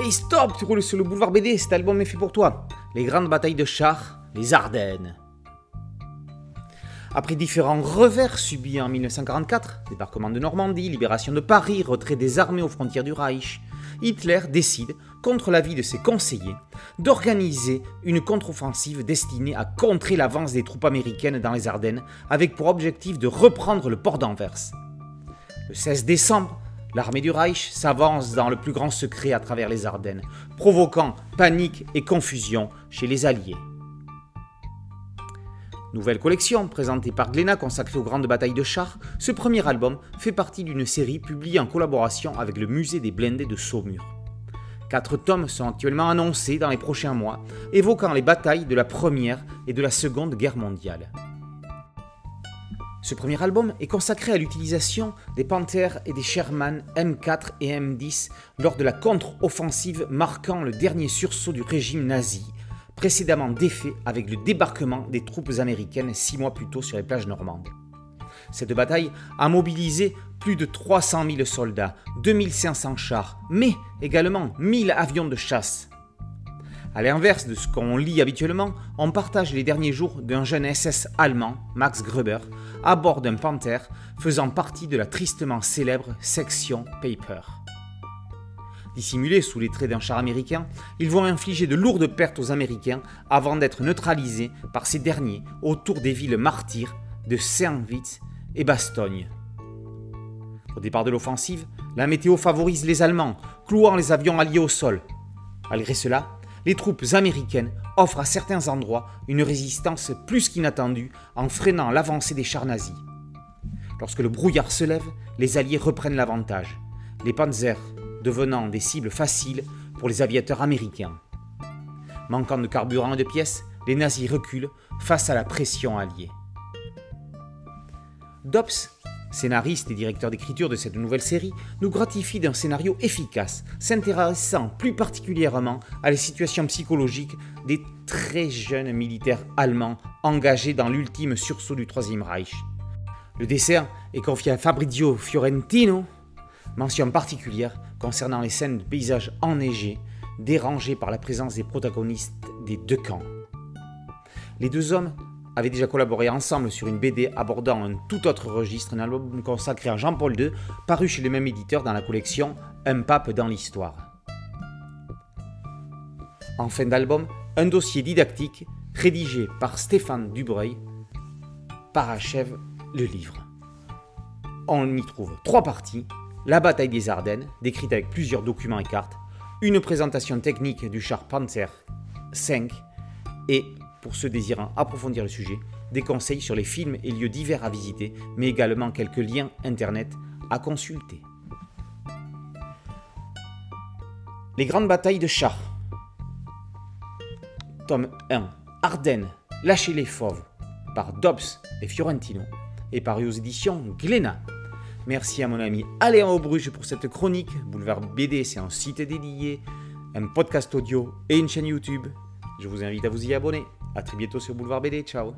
Hey stop, tu roules sur le boulevard BD, cet album est fait pour toi. Les grandes batailles de chars, les Ardennes. Après différents revers subis en 1944, débarquement de Normandie, libération de Paris, retrait des armées aux frontières du Reich, Hitler décide, contre l'avis de ses conseillers, d'organiser une contre-offensive destinée à contrer l'avance des troupes américaines dans les Ardennes, avec pour objectif de reprendre le port d'Anvers. Le 16 décembre, l'armée du Reich s'avance dans le plus grand secret à travers les Ardennes, provoquant panique et confusion chez les Alliés. Nouvelle collection présentée par Glénat consacrée aux grandes batailles de chars, ce premier album fait partie d'une série publiée en collaboration avec le musée des blindés de Saumur. Quatre tomes sont actuellement annoncés dans les prochains mois, évoquant les batailles de la Première et de la Seconde Guerre mondiale. Ce premier album est consacré à l'utilisation des Panthers et des Sherman M4 et M10 lors de la contre-offensive marquant le dernier sursaut du régime nazi, précédemment défait avec le débarquement des troupes américaines six mois plus tôt sur les plages normandes. Cette bataille a mobilisé plus de 300 000 soldats, 2500 chars, mais également 1000 avions de chasse. À l'inverse de ce qu'on lit habituellement, on partage les derniers jours d'un jeune SS allemand, Max Gruber, à bord d'un Panther faisant partie de la tristement célèbre section Paper. Dissimulés sous les traits d'un char américain, ils vont infliger de lourdes pertes aux Américains avant d'être neutralisés par ces derniers autour des villes martyrs de Saint-Witz et Bastogne. Au départ de l'offensive, la météo favorise les Allemands, clouant les avions alliés au sol. Malgré cela, les troupes américaines offrent à certains endroits une résistance plus qu'inattendue en freinant l'avancée des chars nazis. Lorsque le brouillard se lève, les Alliés reprennent l'avantage, les Panzers devenant des cibles faciles pour les aviateurs américains. Manquant de carburant et de pièces, les nazis reculent face à la pression alliée. Scénariste et directeur d'écriture de cette nouvelle série, nous gratifie d'un scénario efficace, s'intéressant plus particulièrement à la situation psychologique des très jeunes militaires allemands engagés dans l'ultime sursaut du Troisième Reich. Le dessert est confié à Fabrizio Fiorentino, mention particulière concernant les scènes de paysages enneigés, dérangés par la présence des protagonistes des deux camps. Les deux hommes avaient déjà collaboré ensemble sur une BD abordant un tout autre registre, un album consacré à Jean-Paul II, paru chez le même éditeur dans la collection Un pape dans l'histoire. En fin d'album, un dossier didactique rédigé par Stéphane Dubreuil parachève le livre. On y trouve trois parties la bataille des Ardennes, décrite avec plusieurs documents et cartes, une présentation technique du char Panzer 5 et pour ceux désirant approfondir le sujet, des conseils sur les films et lieux divers à visiter, mais également quelques liens internet à consulter. Les grandes batailles de chars. Tome 1. Ardennes, lâchez les fauves, par Dobbs et Fiorentino, et paru aux éditions Glénat. Merci à mon ami Alain Aubruche pour cette chronique. Boulevard BD, c'est un site dédié, un podcast audio et une chaîne YouTube. Je vous invite à vous y abonner. A très bientôt sur Boulevard BD. Ciao